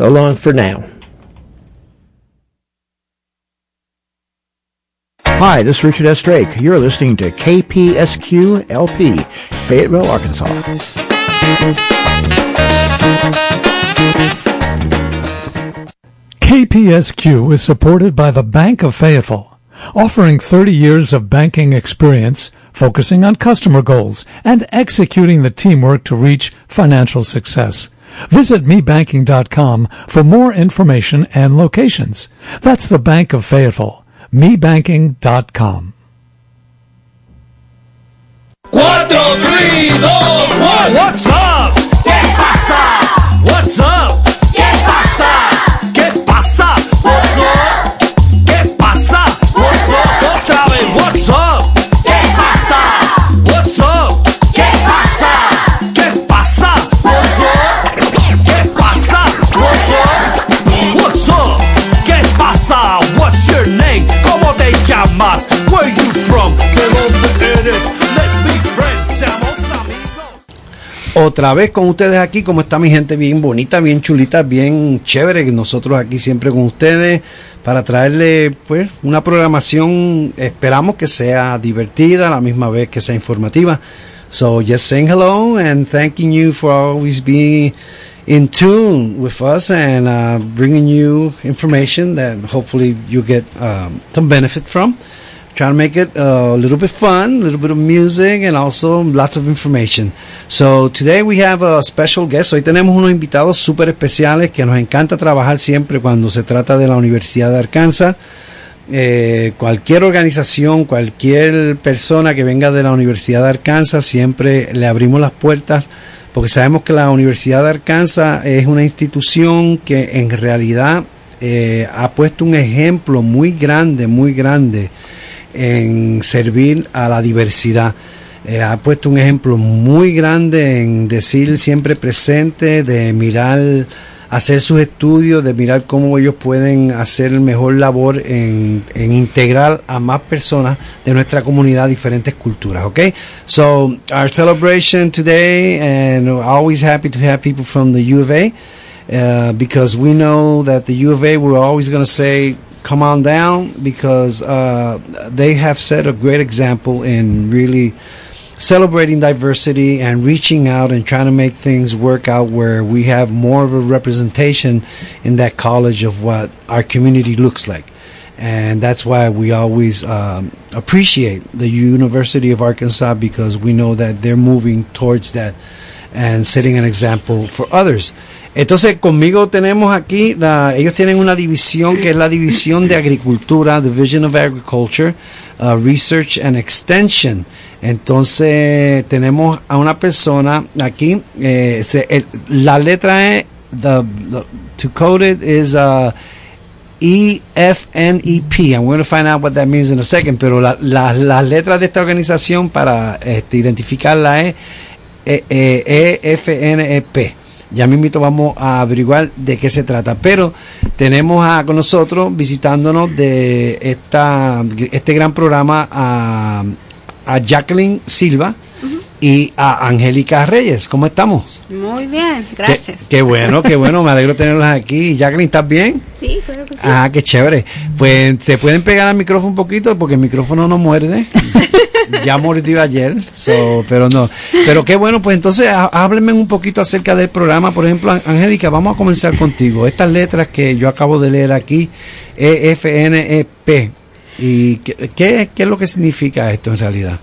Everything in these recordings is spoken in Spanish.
So long for now. Hi, this is Richard S. Drake. You're listening to KPSQ LP, Fayetteville, Arkansas. KPSQ is supported by the Bank of Fayetteville, offering 30 years of banking experience focusing on customer goals and executing the teamwork to reach financial success. Visit mebanking.com for more information and locations. That's the Bank of Fayetteville. mebanking.com. Cuatro, three, dos, one. What's up? Llamas? Where you from? ¿De dónde eres? Be friends, seamos amigos. Otra vez con ustedes aquí, como está mi gente bien bonita, bien chulita, bien chévere, que nosotros aquí siempre con ustedes para traerle pues una programación, esperamos que sea divertida, a la misma vez que sea informativa. So just saying hello and thanking you for always being in tune with us and uh, bringing you information that hopefully you get um, some benefit from. Trying to make it a little bit fun, a little bit of music, and also lots of information. So today we have a special guest. Hoy tenemos unos invitados súper especiales que nos encanta trabajar siempre cuando se trata de la Universidad de Arkansas. Eh, cualquier organización, cualquier persona que venga de la Universidad de Arkansas, siempre le abrimos las puertas porque sabemos que la Universidad de Arkansas es una institución que en realidad eh, ha puesto un ejemplo muy grande, muy grande en servir a la diversidad. Eh, ha puesto un ejemplo muy grande en decir siempre presente, de mirar, hacer sus estudios, de mirar cómo ellos pueden hacer mejor labor en, en integrar a más personas de nuestra comunidad diferentes culturas. Okay, so our celebration today, and always happy to have people from the U of A. Uh, because we know that the U of A, we're always going to say, come on down, because uh, they have set a great example in really celebrating diversity and reaching out and trying to make things work out where we have more of a representation in that college of what our community looks like. And that's why we always um, appreciate the University of Arkansas because we know that they're moving towards that and setting an example for others. Entonces conmigo tenemos aquí, la- ellos tienen una división que es la división de agricultura, Division of Agriculture, uh, Research and Extension. Entonces tenemos a una persona aquí, eh, se- el- la letra es, the, the- to code it is uh, E EFNEP. I'm going to find out what that means in a second, pero la- la- las letras de esta organización para este, identificarla es eh, eh, EFNEP. Ya mismito vamos a averiguar de qué se trata. Pero tenemos a, con nosotros visitándonos de esta, este gran programa a, a Jacqueline Silva y a Angélica Reyes. ¿Cómo estamos? Muy bien, gracias. qué bueno, qué bueno. Me alegro tenerlas aquí. Jacqueline, ¿estás bien? Sí, claro que sí. Ah, qué chévere. Pues se pueden pegar al micrófono un poquito porque el micrófono no muerde. ya mordió ayer, so, pero no. Pero qué bueno, pues entonces há- háblenme un poquito acerca del programa. Por ejemplo, An- Angélica, vamos a comenzar contigo. Estas letras que yo acabo de leer aquí, EFNEP. ¿Y qué, qué, qué es lo que significa esto en realidad?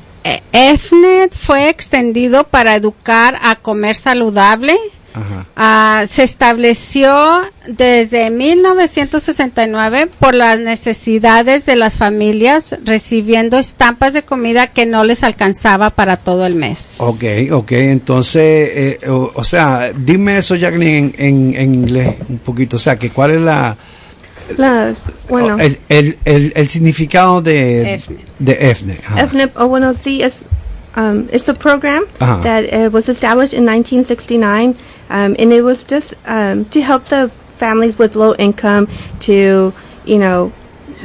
EFNET fue extendido para educar a comer saludable. Ajá. Ah, se estableció desde 1969 por las necesidades de las familias recibiendo estampas de comida que no les alcanzaba para todo el mes. Ok, ok, entonces, eh, o, o sea, dime eso, Jacqueline, en, en, en inglés un poquito. O sea, que cuál es la, La, bueno, el, el, el, el significado de, EFNET. de EFNE. Ajá. FNIP oh, bueno, sí, es, um, it's a program Uh-huh. that uh, was established in 1969, um, and it was just um, to help the families with low income to, you know,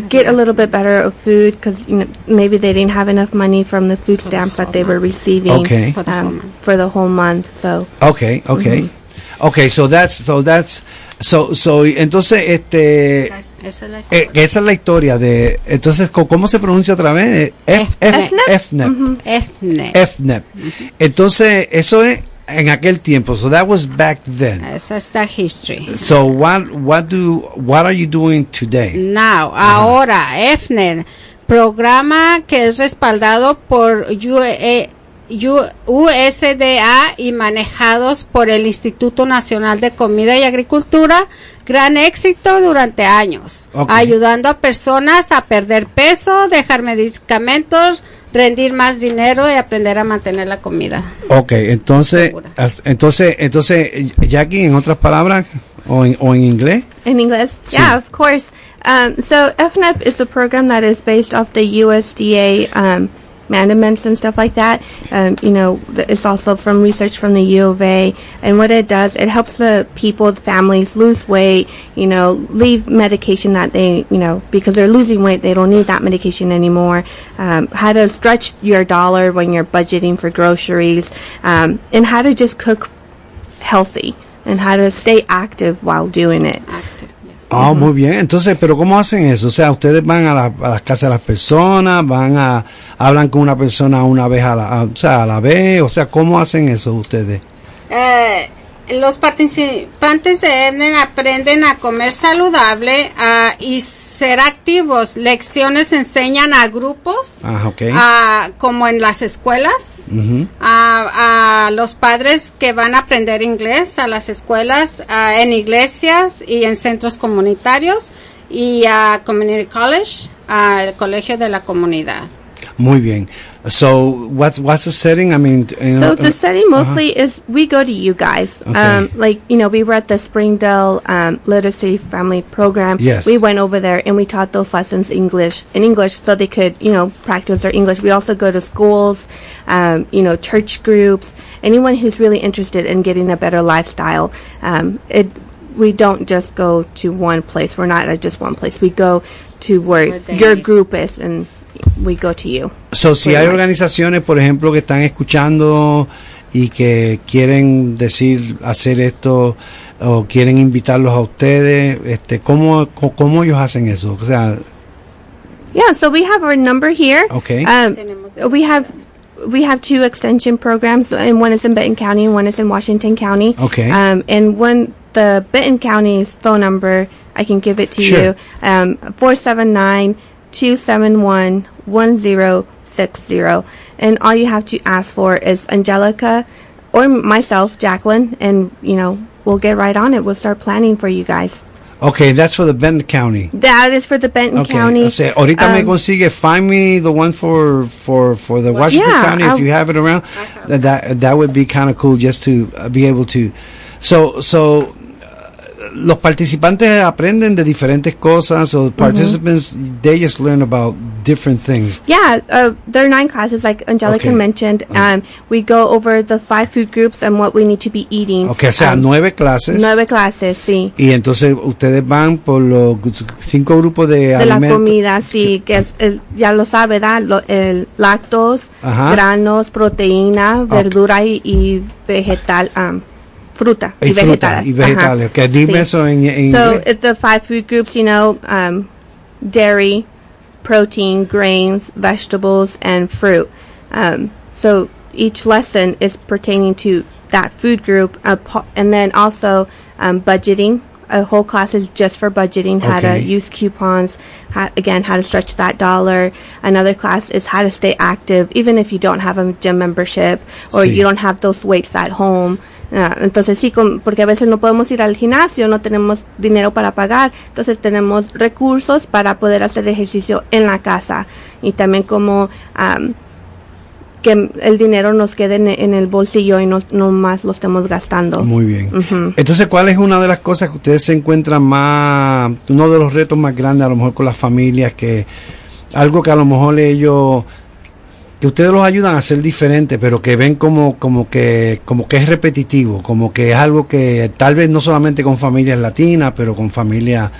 get a little bit better of food because you know, maybe they didn't have enough money from the food stamps that they were receiving Okay. For the whole um, month. for the whole month. So Okay, okay, okay. So that's so that's So, so, entonces, este, Esa es la eh, historia. que esa es la historia de, entonces, ¿cómo se pronuncia otra vez? Eh, F, F, FNEP. FNEP. Entonces, eso es en aquel tiempo. So that was back then. Esa es la history. So what, what do, what are you doing today? Now, ahora, EFNER, programa que es respaldado por UE U- USDA y manejados por el Instituto Nacional de Comida y Agricultura, gran éxito durante años, Ok. ayudando a personas a perder peso, dejar medicamentos, rendir más dinero y aprender a mantener la comida. Okay, entonces, Segura. entonces, entonces, Jackie, en otras palabras, o en, o en inglés? Yeah, of course. Um, so FNEP is a program that is based off the USDA um, mandatements and stuff like that. Um, you know, it's also from research from the U of A. And what it does, it helps the people, the families lose weight, you know, leave medication that they, you know, because they're losing weight, they don't need that medication anymore. Um, how to stretch your dollar when you're budgeting for groceries, um, and how to just cook healthy and how to stay active while doing it. Ah, muy bien. Entonces, pero ¿cómo hacen eso? O sea, ustedes van a, la- a las casas de las personas, van a, hablan con una persona una vez a la, a- o sea, a la vez, o sea, ¿cómo hacen eso ustedes? Eh, los participantes de aprenden a comer saludable ah, y ser activos. Lecciones enseñan a grupos, Ah, ah, como en las escuelas, a, a los padres que van a aprender inglés, a las escuelas, en iglesias y en centros comunitarios y a Community College, al colegio de la comunidad. Muy bien. So, what's, what's the setting? I mean, you know, So the setting mostly is we go to you guys. Okay. Um, like you know, we were at the Springdale um, Literacy Family Program. Yes. We went over there and we taught those lessons English in English, so they could you know practice their English. We also go to schools, um, you know, church groups. Anyone who's really interested in getting a better lifestyle. Um, it we don't just go to one place. We're not at just one place. We go to where Where your group is, and we go to you. So, si hay organizaciones, por ejemplo, que están escuchando y que quieren decir hacer esto o quieren invitarlos a ustedes, este, ¿cómo, cómo ellos hacen eso? O sea, Yeah, so we have our number here. Okay. Um, we have we have two extension programs, and one is in Benton County, and one is in Washington County. Okay. Um, and when the Benton County's phone number, I can give it to Sure. you. Um, four seven nine two seven one one zero six zero, and all you have to ask for is Angelica or myself, Jacqueline, and you know we'll get right on it. We'll start planning for you guys. okay, that's for the Benton County. That is for the Benton Okay, County. o sea, ahorita me Um, consigue, find me the one for, for, for the Washington Yeah, County, if I'll- you have it around. That, that, that would be kind of cool just to be able to. So, so, los participantes aprenden de diferentes cosas, so the participants, they just learn about different things. Yeah, uh, there are nine classes, like Angelica Okay. mentioned. Um, we go over the five food groups and what we need to be eating. Okay, o sea, Um, nueve clases. nueve clases, sí. Y entonces ustedes van por los cinco grupos de, De la alimentos. comida, sí, que es, es- ya lo sabe, ¿verdad? Lo- el lactos, Ajá. granos, proteína, verdura y, y vegetal, um, fruta y, Y vegetales. y vegetales. Ajá. Ok, dime Sí. eso en, en So it, the five food groups, you know, um, dairy, protein, grains, vegetables, and fruit. Um, so each lesson is pertaining to that food group, uh, and then also um, budgeting. A whole class is just for budgeting, how Okay. to use coupons, how, again, how to stretch that dollar. Another class is how to stay active, even if you don't have a gym membership or Sí. you don't have those weights at home. Ah, entonces sí, com- porque a veces no podemos ir al gimnasio, no tenemos dinero para pagar, entonces tenemos recursos para poder hacer ejercicio en la casa y también como am, que el dinero nos quede en, en el bolsillo y no, no más lo estemos gastando. Muy bien. Ujú. Entonces, ¿cuál es una de las cosas que ustedes se encuentran más, uno de los retos más grandes a lo mejor con las familias, que algo que a lo mejor ellos, que ustedes los ayudan a ser diferentes, pero que ven como, como que, como que es repetitivo, como que es algo que tal vez no solamente con familias latinas, pero con familias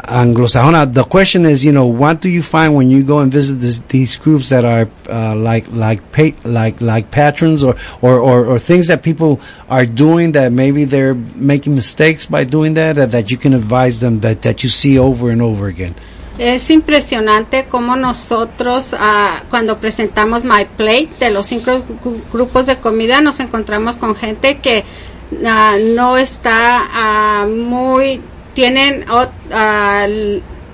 anglosajona. The question is, you know, what do you find when you go and visit this, these groups that are uh, like like pa- like like patrons or, or, or, or things that people are doing that maybe they're making mistakes by doing that, that that you can advise them that that you see over and over again. Es impresionante cómo nosotros, ah, cuando presentamos My Plate, de los cinco gru- grupos de comida, nos encontramos con gente que ah, no está ah, muy, tienen, ah,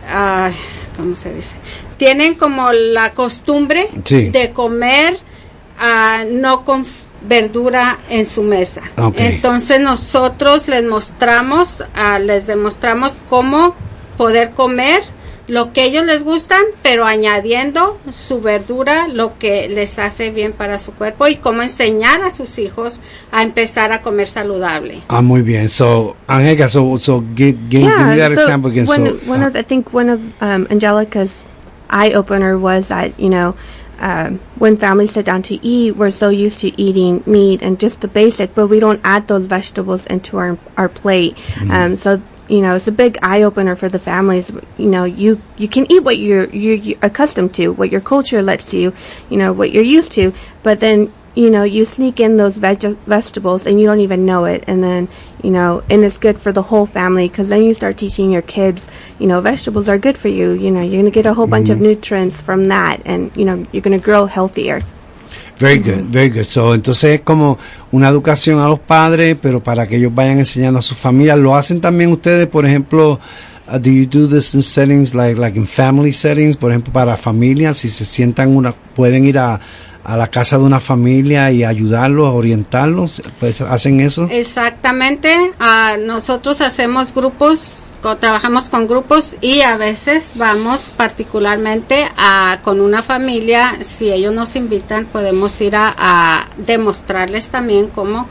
ah, ¿cómo se dice? Tienen como la costumbre Sí. de comer no con verdura en su mesa. Entonces nosotros les mostramos, les demostramos cómo poder comer lo que ellos les gustan, pero añadiendo su verdura, lo que les hace bien para su cuerpo y cómo enseñar a sus hijos a empezar a comer saludable. Ah, muy bien. So, Angelica, so so give give, give me that so example again. One, so, one uh, of, I think one of um, Angelica's eye opener was that you know um, when families sit down to eat, we're so used to eating meat and just the basic, but we don't add those vegetables into our our plate. Um, so you know it's a big eye opener for the families. You know you you can eat what you're you're, you're accustomed to, what your culture lets you, you know what you're used to, but then you know, you sneak in those veg- vegetables and you don't even know it. And then, you know, and it's good for the whole family because then you start teaching your kids, you know, vegetables are good for you. You know, you're going to get a whole bunch of mm-hmm. nutrients from that and, you know, you're going to grow healthier. Very good, very good. So, entonces es como una educación a los padres, pero para que ellos vayan enseñando a sus familias. ¿Lo hacen también ustedes, por ejemplo, uh, do you do this in settings like, like in family settings, por ejemplo, para familias, si se sientan una, pueden ir a, a la casa de una familia y ayudarlos, orientarlos, pues hacen eso? Exactamente, ah, nosotros hacemos grupos, trabajamos con grupos y a veces vamos particularmente a, con una familia, si ellos nos invitan podemos ir a, demostrarles también cómo,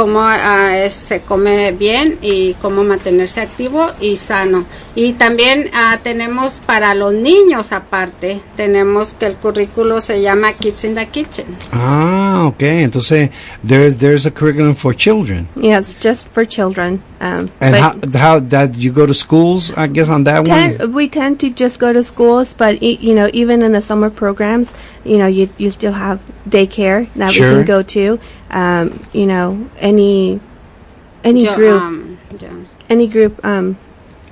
cómo es- se come bien y cómo mantenerse activo y sano. Y también ah, tenemos para los niños aparte, tenemos que el currículo se llama Kids in the Kitchen. Ah, okay. Entonces, there's, there's a curriculum for children. Yes, just for children. Um, And how, how, that you go to schools, I guess, on that one? Ten, we tend to just go to schools, but e- you know, even in the summer programs, you know, you you still have daycare that Sure. we can go to. Um, you know, any any Yo- group, um, yo- any group um,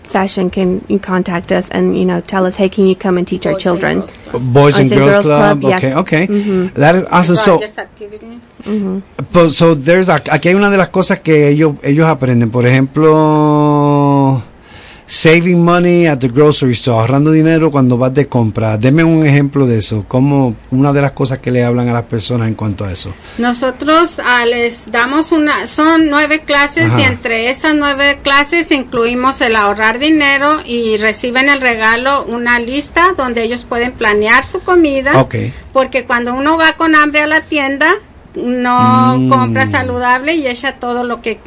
session can you contact us and you know tell us, hey, can you come and teach our Boys and children? Girls Club. Boys and and Girls, Girls Club. Club, Okay, yes. okay. Mhm. That is awesome. So, Rogers activity. pues, so there's a- aquí hay una de las cosas que ellos ellos aprenden. Por ejemplo, saving money at the grocery store, ahorrando dinero cuando vas de compra. Deme un ejemplo de eso. Como una de las cosas que le hablan a las personas en cuanto a eso. Nosotros ah, les damos una, son nueve clases Ajá. y entre esas nueve clases incluimos el ahorrar dinero y reciben el regalo una lista donde ellos pueden planear su comida. Ok. Porque cuando uno va con hambre a la tienda, no Mm. compra saludable y echa todo lo que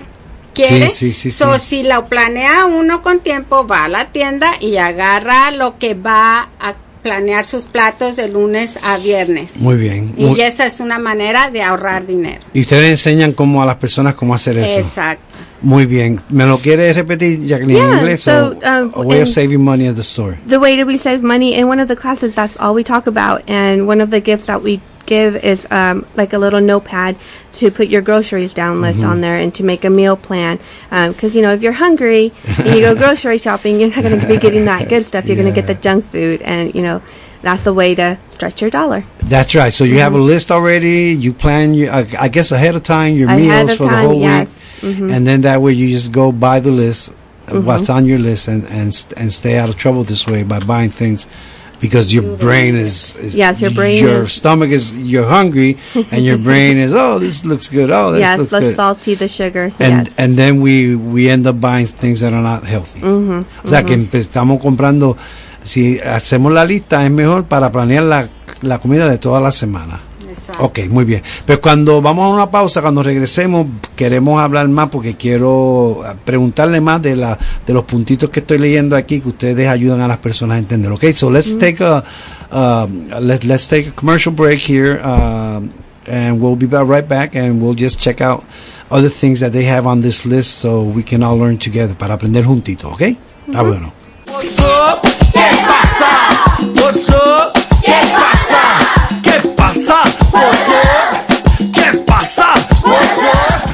quiere. Sí, sí, sí, So, sí. si lo planea uno con tiempo, va a la tienda y agarra lo que va a planear sus platos de lunes a viernes. Muy bien. Y Muy- esa es una manera de ahorrar dinero. y ustedes enseñan cómo a las personas cómo hacer eso. Exacto. Muy bien. ¿Me lo quiere repetir, Jacqueline, en Yeah, inglés? so, um, a way of in- saving money at the store. the way that we save money in one of the classes that's all we talk about and one of the gifts that we give is um, like a little notepad to put your groceries down list on there and to make a meal plan because you know if you're hungry and you go grocery shopping you're not going to be getting that good stuff you're going to get the junk food and you know that's a way to stretch your dollar That's right. So you have a list already. You plan, your, I, I guess, ahead of time your Ahead meals for the whole yes. week, Mhm. and then that way you just go buy the list, what's on your list, and and and stay out of trouble this way by buying things. Because your brain is, is Yes, your brain your is- stomach is you're hungry and your brain is oh this looks good. Oh this yes looks the good. salty the sugar. And yes. and then we we end up buying things that are not healthy. Mhm, O sea que estamos comprando si hacemos la lista es mejor para planear la, la comida de toda la semana. Exacto. Ok, muy bien. Pero cuando vamos a una pausa, cuando regresemos, queremos hablar más porque quiero eh, preguntarle más de la de los puntitos que estoy leyendo aquí que ustedes ayudan a las personas a entender. Ok, so let's take a let, let's take a commercial break here um, and we'll be right back and we'll just check out other things that they have on this list so we can all learn together para aprender juntitos, ok? Ah, bueno. What's up? ¿Qué pasa? What's up?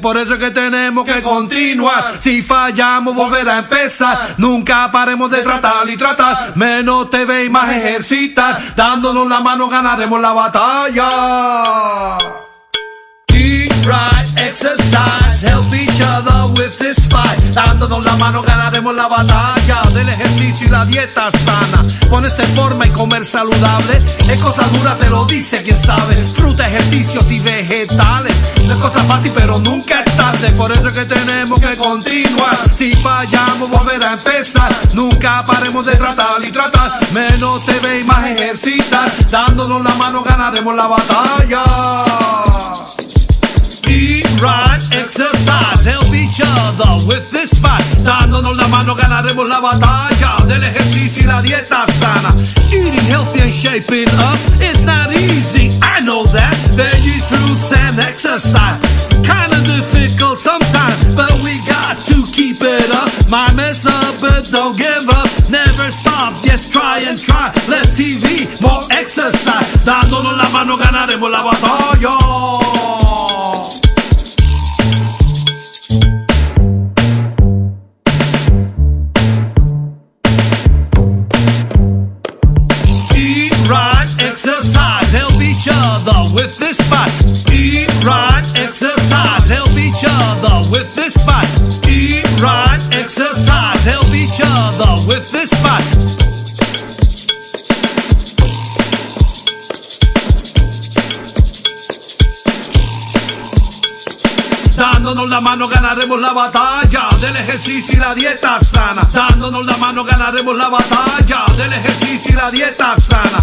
Por eso es que tenemos que continuar. Si fallamos, volver a empezar. Nunca paremos de tratar y tratar. Menos TV y más ejercitar. Dándonos la mano ganaremos la batalla. Eat right, exercise, help each other with this. Dándonos la mano ganaremos la batalla del ejercicio y la dieta sana. Ponerse en forma y comer saludable es cosa dura, te lo dice quien sabe. Fruta, ejercicios y vegetales. No es cosa fácil, pero nunca es tarde. Por eso es que tenemos que continuar. Si fallamos, volver a empezar. Nunca paremos de tratar y tratar. Menos TV y más ejercitar. Dándonos la mano ganaremos la batalla. Eat right, exercise, help each other with la batalla del ejercicio y la dieta sana. Eating healthy and shaping up, it's not easy, I know that. Veggies, fruits and exercise, kinda difficult sometimes, but we got to keep it up. Might mess up, but don't give up. Never stop, just try and try. Less TV, more exercise. Dándonos la mano ganaremos la batalla. With this fight. Eat exercise, help each other with this fight. Dándonos la mano ganaremos la batalla del ejercicio y la dieta sana. Dándonos la mano ganaremos la batalla del ejercicio y la dieta sana.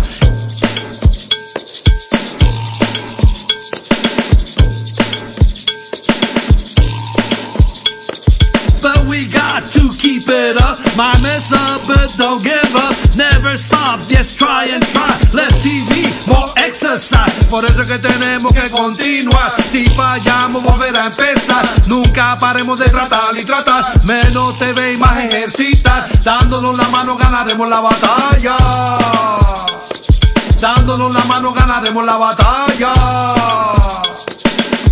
Keep it up. Might mess up, but don't give up. Never stop, just try and try. Less TV, more exercise. Por eso es que tenemos que continuar. Si fallamos, volver a empezar. Nunca paremos de tratar y tratar. Menos TV y más ejercitar. Dándonos la mano ganaremos la batalla. Dándonos la mano ganaremos la batalla.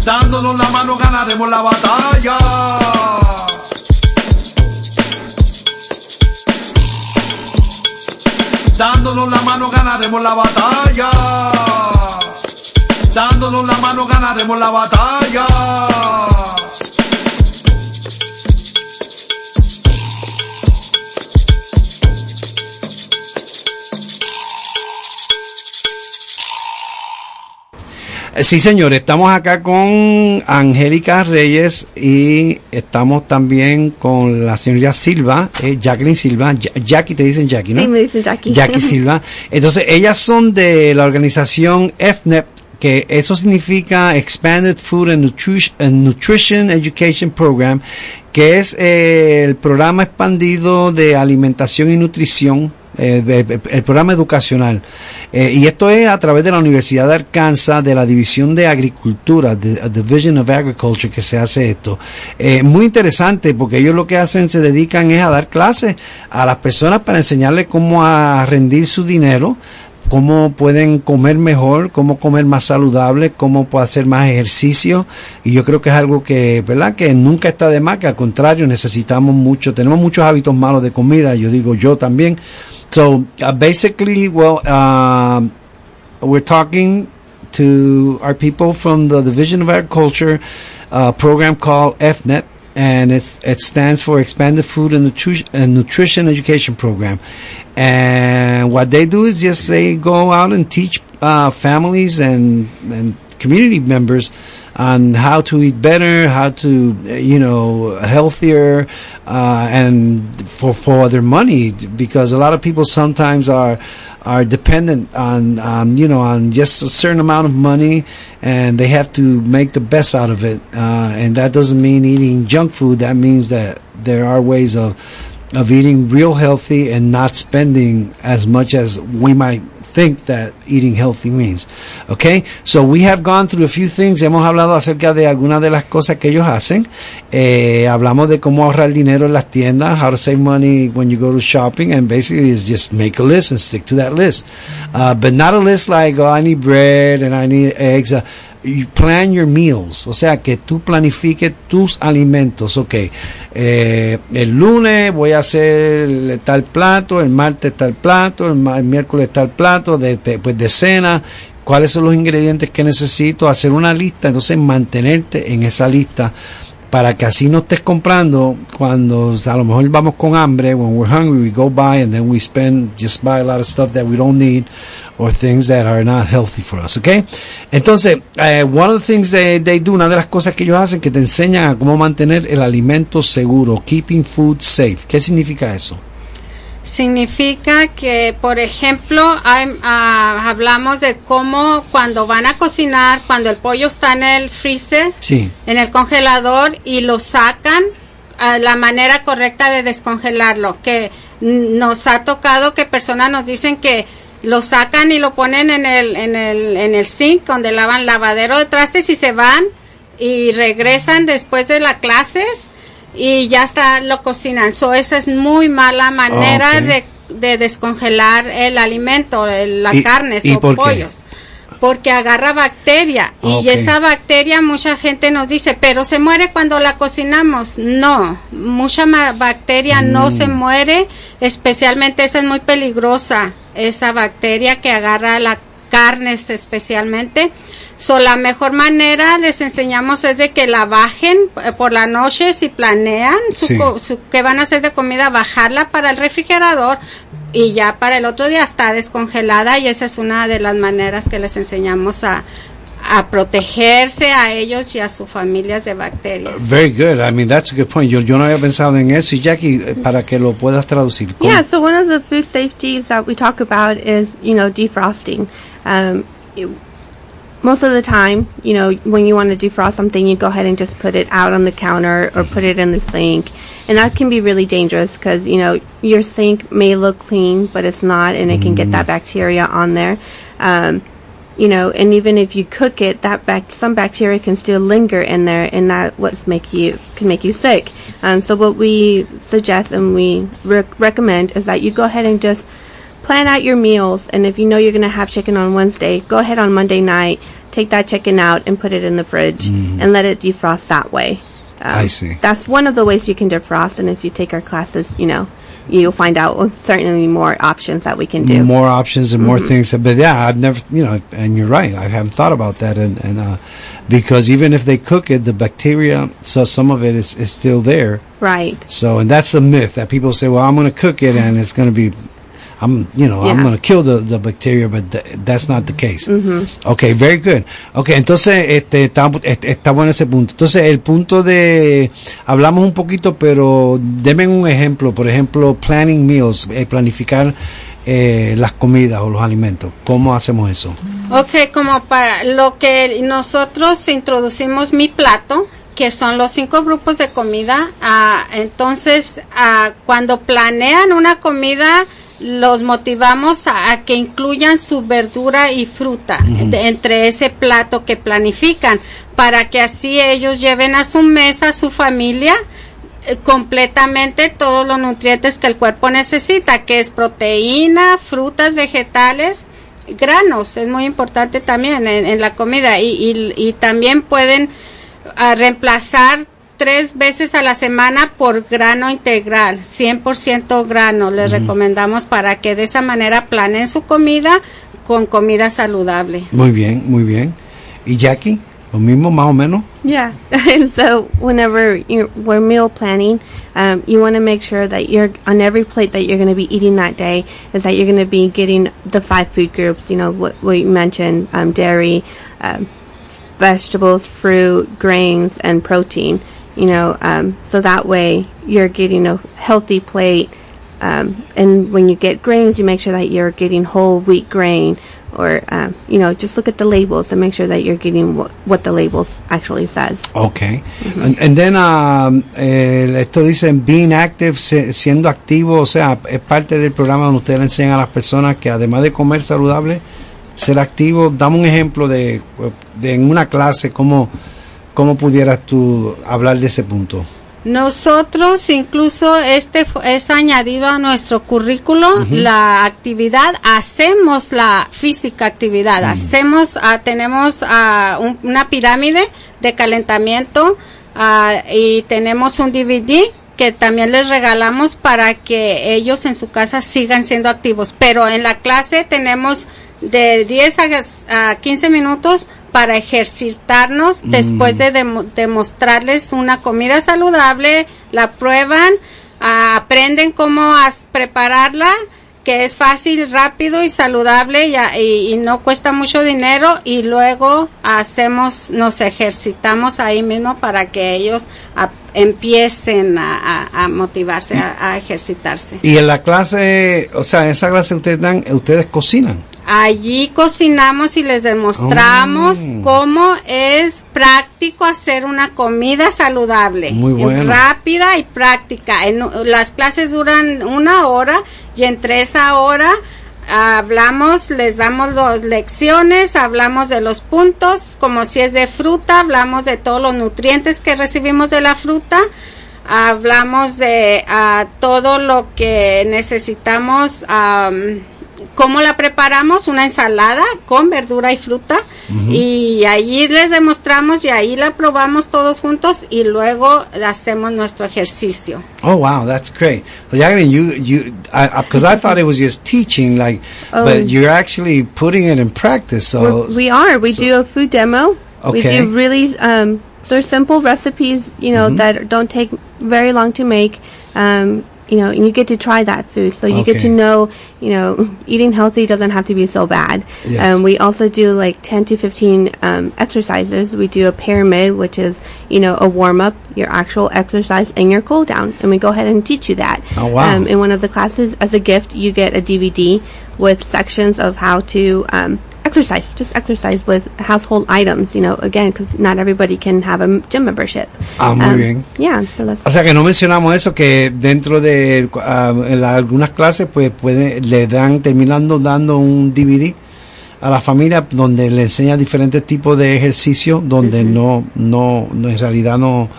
Dándonos la mano ganaremos la batalla. Dándonos la mano ganaremos la batalla. Dándonos la mano ganaremos la batalla. Sí, señor, estamos acá con Angélica Reyes y estamos también con la señorita Silva, eh, Jacqueline Silva, Ja- Jackie, te dicen Jackie, ¿no? Sí, me dicen Jackie. Jackie Silva. Entonces, ellas son de la organización FNEP, que eso significa Expanded Food and Nutrition, and Nutrition Education Program, que es eh, el programa expandido de alimentación y nutrición, eh, el programa educacional. Eh, y esto es a través de la Universidad de Arkansas, de la División de Agricultura, de Division of Agriculture, que se hace esto. Eh, muy interesante porque ellos lo que hacen, se dedican es a dar clases a las personas para enseñarles cómo a rendir su dinero, cómo pueden comer mejor, cómo comer más saludable, cómo puede hacer más ejercicio. Y yo creo que es algo que, ¿verdad? Que nunca está de más, que al contrario, necesitamos mucho, tenemos muchos hábitos malos de comida, yo digo yo también. So, uh, basically, well, um, we're talking to our people from the Division of Agriculture uh, program called FNET, and it's, it stands for Expanded Food and Nutrition, and Nutrition Education Program. And what they do is just they go out and teach uh, families and, and community members on how to eat better, how to, you know, healthier, uh, and for, for their money, because a lot of people sometimes are, are dependent on, you know, on just a certain amount of money, and they have to make the best out of it. Uh, and that doesn't mean eating junk food. That means that there are ways of, of eating real healthy and not spending as much as we might think that eating healthy means. Okay, so we have gone through a few things. Hemos hablado acerca de algunas de las cosas que ellos hacen. Eh, hablamos de cómo ahorrar dinero en las tiendas, how to save money when you go to shopping, and basically is just make a list and stick to that list. Uh, but not a list like, oh, I need bread and I need eggs. Uh, you plan your meals, o sea, que tú planifiques tus alimentos. Ok, eh, el lunes voy a hacer tal plato, el martes tal plato, el, el miércoles tal plato, de, de- pues de cena, cuáles son los ingredientes que necesito, hacer una lista, entonces mantenerte en esa lista para que así no estés comprando cuando a lo mejor vamos con hambre, when we're hungry, we go buy and then we spend, just buy a lot of stuff that we don't need or things that are not healthy for us, okay? Entonces, eh, one of the things they, they do, una de las cosas que ellos hacen que te enseñan a cómo mantener el alimento seguro, keeping food safe. ¿Qué significa eso? Significa que, por ejemplo, hay- ah, hablamos de cómo cuando van a cocinar, cuando el pollo está en el freezer, Sí. en el congelador y lo sacan, a la manera correcta de descongelarlo. Que nos ha tocado que personas nos dicen que lo sacan y lo ponen en el, en el, en el sink donde lavan lavadero de trastes y se van y regresan después de las clases y ya está, lo cocinan. So, esa es muy mala manera Ok. de, de descongelar el alimento, el- las ¿Y- carnes y o qué? pollos. Porque agarra bacteria y esa bacteria mucha gente nos dice, pero se muere cuando la cocinamos. No, mucha bacteria no Mm. se muere, especialmente esa es muy peligrosa, esa bacteria que agarra la carnes especialmente. So, la mejor manera les enseñamos es de que la bajen eh, por la noche si planean su, Sí. co- su- que van a hacer de comida, bajarla para el refrigerador y ya para el otro día está descongelada y esa es una de las maneras que les enseñamos a, a protegerse a ellos y a sus familias de bacterias. Very good. I mean, that's a good point. Yo, yo no había pensado en eso. Y Jackie, eh, para que lo puedas traducir. ¿cómo? Yeah, so one of the food safeties that we talk about is, you know, defrosting. Um, it- most of the time, you know, when you want to defrost something, you go ahead and just put it out on the counter or put it in the sink. And that can be really dangerous because, you know, your sink may look clean, but it's not, and it can get that bacteria on there. Um, you know, and even if you cook it, that bac- some bacteria can still linger in there, and that what's make you can make you sick. Um, so what we suggest and we rec- recommend is that you go ahead and just plan out your meals, and if you know you're going to have chicken on Wednesday, go ahead on Monday night, take that chicken out and put it in the fridge, and let it defrost that way. Um, I see. That's one of the ways you can defrost, and if you take our classes, you know, you'll find out well, certainly more options that we can do. more options and more things. But yeah, I've never, you know, and you're right. I haven't thought about that, and and uh, because even if they cook it, the bacteria, so some of it is, is still there. Right. So, and that's the myth that people say, well, I'm going to cook it and it's going to be, I'm, you know, I'm going to kill the, the bacteria, but th- that's not the case. Okay, very good. Okay, entonces, este, está, este, bueno ese punto. Entonces, el punto de, hablamos un poquito, pero denme un ejemplo, por ejemplo, planning meals, eh, planificar eh, las comidas o los alimentos. ¿Cómo hacemos eso? Ok, como para lo que nosotros introducimos mi plato, que son los cinco grupos de comida. ah, entonces, ah, cuando planean una comida, los motivamos a, a que incluyan su verdura y fruta de- entre ese plato que planifican, para que así ellos lleven a su mesa a su familia eh, completamente todos los nutrientes que el cuerpo necesita, que es proteína, frutas, vegetales, granos, es muy importante también en, en la comida y, y- y también pueden ah, reemplazar tres veces a la semana por grano integral, 100% grano, les recomendamos para que de esa manera planeen su comida con comida saludable. Muy bien, muy bien. ¿Y Jackie? Lo mismo, más o menos. Yeah. and so whenever you're, we're meal planning, um, you want to make sure that you're on every plate that you're going to be eating that day is that you're going to be getting the five food groups. You know what we mentioned: um, dairy, um, vegetables, fruit, grains, and protein. You know, um, so that way you're getting a healthy plate. Um, and when you get grains, you make sure that you're getting whole wheat grain, or um, you know, just look at the labels and make sure that you're getting what, what the labels actually says. Okay. And, and then, um, eh, esto dicen being active, se- siendo activo, o sea, es parte del programa donde ustedes le enseñan a las personas que además de comer saludable, ser activo. Dame un ejemplo de, de en una clase, cómo, cómo pudieras tú hablar de ese punto. Nosotros incluso este es añadido a nuestro currículo la actividad, hacemos la física actividad, hacemos, ah, tenemos ah, un- una pirámide de calentamiento ah, y tenemos un DVD que también les regalamos para que ellos en su casa sigan siendo activos. Pero en la clase tenemos de 10 a, a 15 minutos para ejercitarnos después de demo- demostrarles una comida saludable, la prueban, ah, aprenden cómo prepararla, que es fácil, rápido y saludable y, y- y no cuesta mucho dinero y luego hacemos, nos ejercitamos ahí mismo para que ellos empiecen a, a- a motivarse, a, a ejercitarse. Y en la clase, o sea, en esa clase ustedes dan, ustedes cocinan. Allí cocinamos y les demostramos Oh. cómo es práctico hacer una comida saludable, Muy bueno. rápida y práctica. En- las clases duran una hora y entre esa hora hablamos, les damos las lecciones, hablamos de los puntos, como si es de fruta, hablamos de todos los nutrientes que recibimos de la fruta, hablamos de ah, todo lo que necesitamos, am, cómo la preparamos, una ensalada con verdura y fruta, y allí les demostramos y ahí la probamos todos juntos y luego hacemos nuestro ejercicio. Oh wow, that's great. Well, Jacqueline, you you because I, thought it was just teaching, like, Oh. but you're actually putting it in practice. So We're- we are. We so- do a food demo. We Okay. do really. Um, they're simple recipes, you know, that don't take very long to make. Um, you know, and you get to try that food, so you get to know, you know, eating healthy doesn't have to be so bad. Yes. Um, we also do like ten to fifteen um, exercises. We do a pyramid, which is you know a warm up, your actual exercise, and your cool down, and we go ahead and teach you that. Oh, wow. Um, in one of the classes, as a gift, you get a DVD with sections of how to um, exercise, just exercise with household items, you know, again, because not everybody can have a gym membership. Ah, muy Um, bien. Yeah, so. O sea que no mencionamos eso, que dentro de ah, la- algunas clases pues puede, le dan, terminando dando un DVD a la familia donde le enseña diferentes tipos de ejercicios donde no, no, no, en realidad no,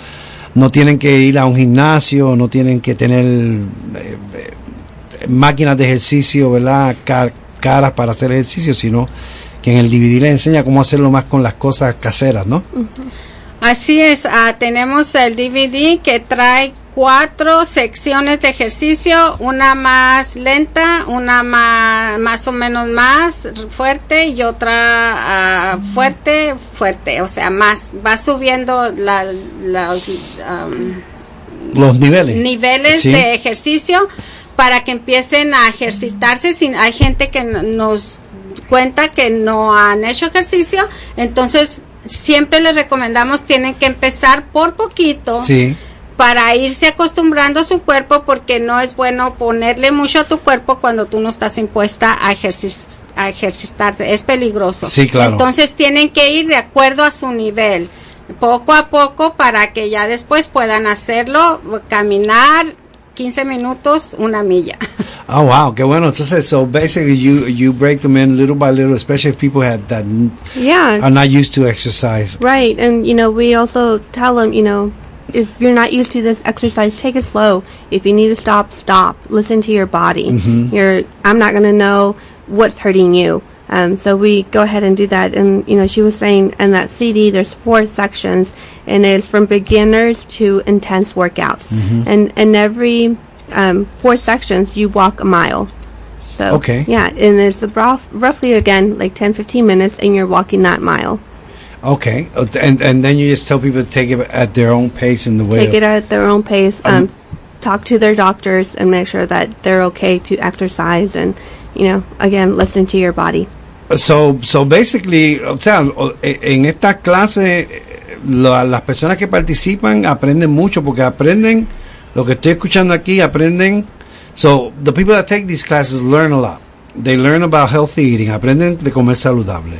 no tienen que ir a un gimnasio, no tienen que tener eh, eh, máquinas de ejercicio, ¿verdad? Car- caras para hacer ejercicio, sino que en el DVD le enseña cómo hacerlo más con las cosas caseras, ¿no? Así es, ah, tenemos el DVD que trae cuatro secciones de ejercicio, una más lenta, una más, más o menos más fuerte y otra ah, fuerte, fuerte, o sea, más, va subiendo la, los am, Los niveles. niveles Sí. de ejercicio para que empiecen a ejercitarse. Si hay gente que nos cuenta que no han hecho ejercicio, entonces siempre les recomendamos tienen que empezar por poquito Sí. para irse acostumbrando a su cuerpo porque no es bueno ponerle mucho a tu cuerpo cuando tú no estás impuesta a, ejercis- a ejercitarte. Es peligroso. Sí, claro. Entonces tienen que ir de acuerdo a su nivel, poco a poco para que ya después puedan hacerlo, caminar 15 minutos, una milla. Oh wow, qué bueno. Entonces, so basically you you break them in little by little, especially if people have that Yeah. are not used to exercise. Right, and you know, we also tell them, you know, if you're not used to this exercise, take it slow. If you need to stop, stop. Listen to your body. Mm-hmm. You're, I'm not going to know what's hurting you. Um, so we go ahead and do that. And you know, she was saying in that CD, there's four sections, and it's from beginners to intense workouts. And in every um, four sections, you walk a mile. So Okay. yeah, and it's rough, roughly again like 10, 15 minutes, and you're walking that mile. Okay, and and then you just tell people to take it at their own pace and the way. take it at their own pace. Um, talk to their doctors and make sure that they're okay to exercise and, you know, again, listen to your body. So so basically, o sea, e- en esta clase eh, la- las personas que participan aprenden mucho porque aprenden lo que estoy escuchando aquí, aprenden. So the people that take these classes learn a lot. they learn about healthy eating, aprenden de comer saludable.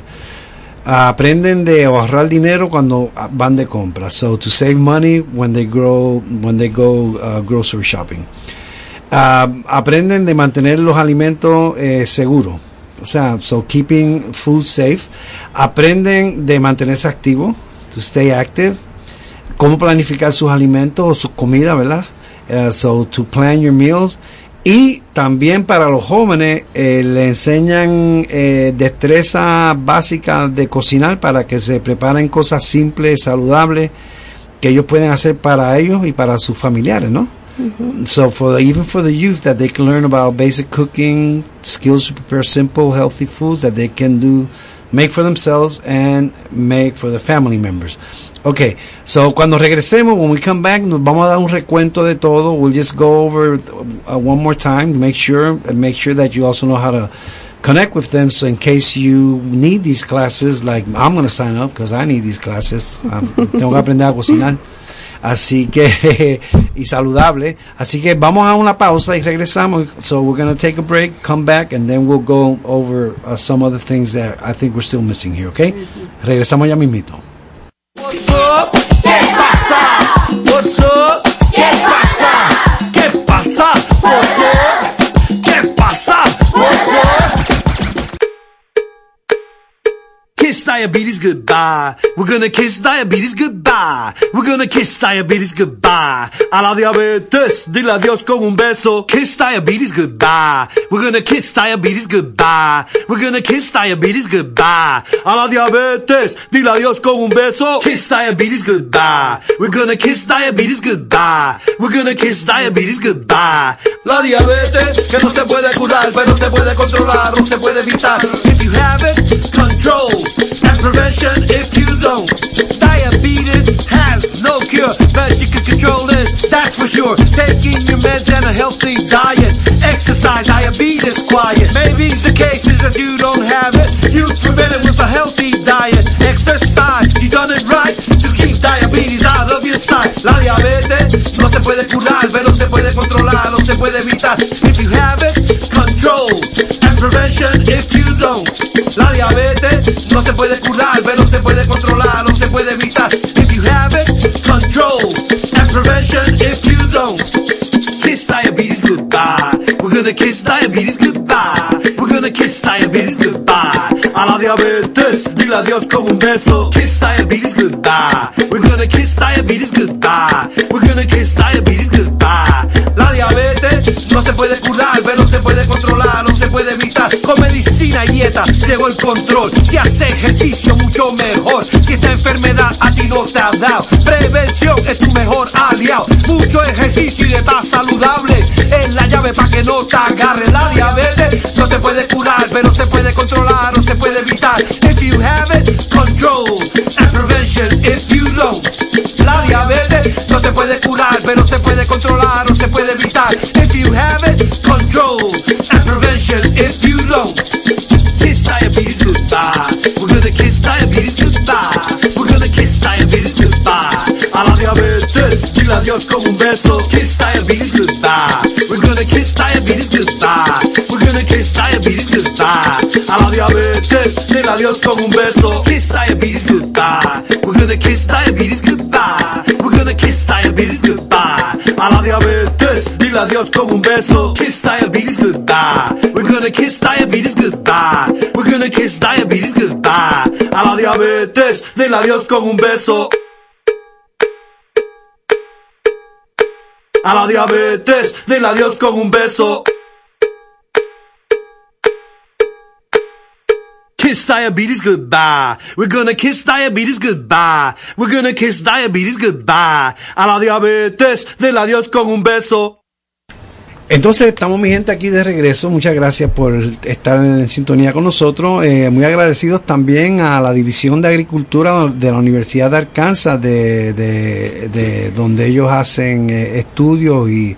aprenden de ahorrar dinero cuando ah, van de compra. So to save money when they grow when they go uh, grocery shopping. Ah, aprenden de mantener los alimentos eh, seguros. O sea, so keeping food safe. Aprenden de mantenerse activos, to stay active. Cómo planificar sus alimentos o sus comidas, ¿verdad? Uh, so to plan your meals. Y también para los jóvenes eh, le enseñan eh, destreza básica de cocinar para que se preparen cosas simples, saludables, que ellos pueden hacer para ellos y para sus familiares, ¿no? So for even for the youth that they can learn about basic cooking, skills to prepare simple, healthy foods that they can do, make for themselves and make for the family members. Okay, so cuando regresemos, when we come back, nos vamos a dar un recuento de todo. We'll just go over uh, one more time, make sure, and make sure that you also know how to connect with them. So in case you need these classes, like I'm going to sign up because I need these classes. Um, tengo que aprender a cocinar. Así que, y saludable. Así que vamos a una pausa y regresamos. So we're going to take a break, come back, and then we'll go over uh, some other things that I think we're still missing here, okay? Regresamos ya mismito. What's up? ¿Qué pasa? What's up? ¿Qué pasa? ¿Qué pasa? What's up? ¿Qué pasa? What's up? Kiss diabetes goodbye. We're gonna kiss diabetes goodbye. We're gonna kiss diabetes goodbye. A la diabetes, dile adiós con un beso. Kiss diabetes goodbye. We're gonna kiss diabetes goodbye. We're gonna kiss diabetes goodbye. A la diabetes, dile adiós con un beso. Kiss diabetes goodbye. We're gonna kiss diabetes goodbye. We're gonna kiss diabetes goodbye. La diabetes que no se puede curar, pero se puede controlar, no se puede evitar. If you have it, control prevention if you don't. Diabetes has no cure, but you can control it, that's for sure. Taking your meds and a healthy diet, exercise, diabetes quiet. Maybe the case is that you don't have it, you prevent it with a healthy diet. Exercise, you done it right to keep diabetes out of your sight. La diabetes no se puede curar, pero se puede controlar, no se puede evitar. If you have it, control and prevention if you don't. La diabetes no se puede curar, pero se puede controlar, no se puede evitar. If you have it, control and prevention if you don't. Kiss diabetes goodbye. We're gonna kiss diabetes goodbye. We're gonna kiss diabetes goodbye. A la diabetes, dile adiós con un beso. Kiss diabetes goodbye. We're gonna kiss diabetes goodbye. We're gonna kiss diabetes goodbye. La diabetes no se puede dieta llegó el control. Si hace ejercicio mucho mejor. Si esta enfermedad a ti no te ha dado, prevención es tu mejor aliado. Mucho ejercicio y dieta saludable es la llave para que no te agarre la diabetes. No se puede curar, pero se puede controlar, no se puede evitar. If you have it, control and prevention if you don't. La diabetes no se puede curar, pero se puede controlar, no se puede evitar. Kiss diabetes goodbye. We're gonna kiss diabetes goodbye. A la diabetes, dile adiós con un beso. Kiss diabetes goodbye. We're gonna kiss diabetes goodbye. We're gonna kiss diabetes goodbye. A la diabetes, dile adiós con un beso. Kiss diabetes goodbye. We're gonna kiss diabetes goodbye. We're gonna kiss diabetes goodbye. A la diabetes, dile adiós con un beso. Kiss diabetes goodbye. We're gonna kiss diabetes goodbye. We're gonna kiss diabetes goodbye. A la diabetes, dile adiós con un beso. A la diabetes, dile adiós con un beso. Diabetes goodbye. We're gonna kiss diabetes goodbye. We're gonna kiss diabetes goodbye. A la diabetes, dile adiós con un beso. Entonces estamos mi gente aquí de regreso. Muchas gracias por estar en sintonía con nosotros. Eh, muy agradecidos también a la División de Agricultura de la Universidad de Arkansas, de, de- de donde ellos hacen eh, estudios y,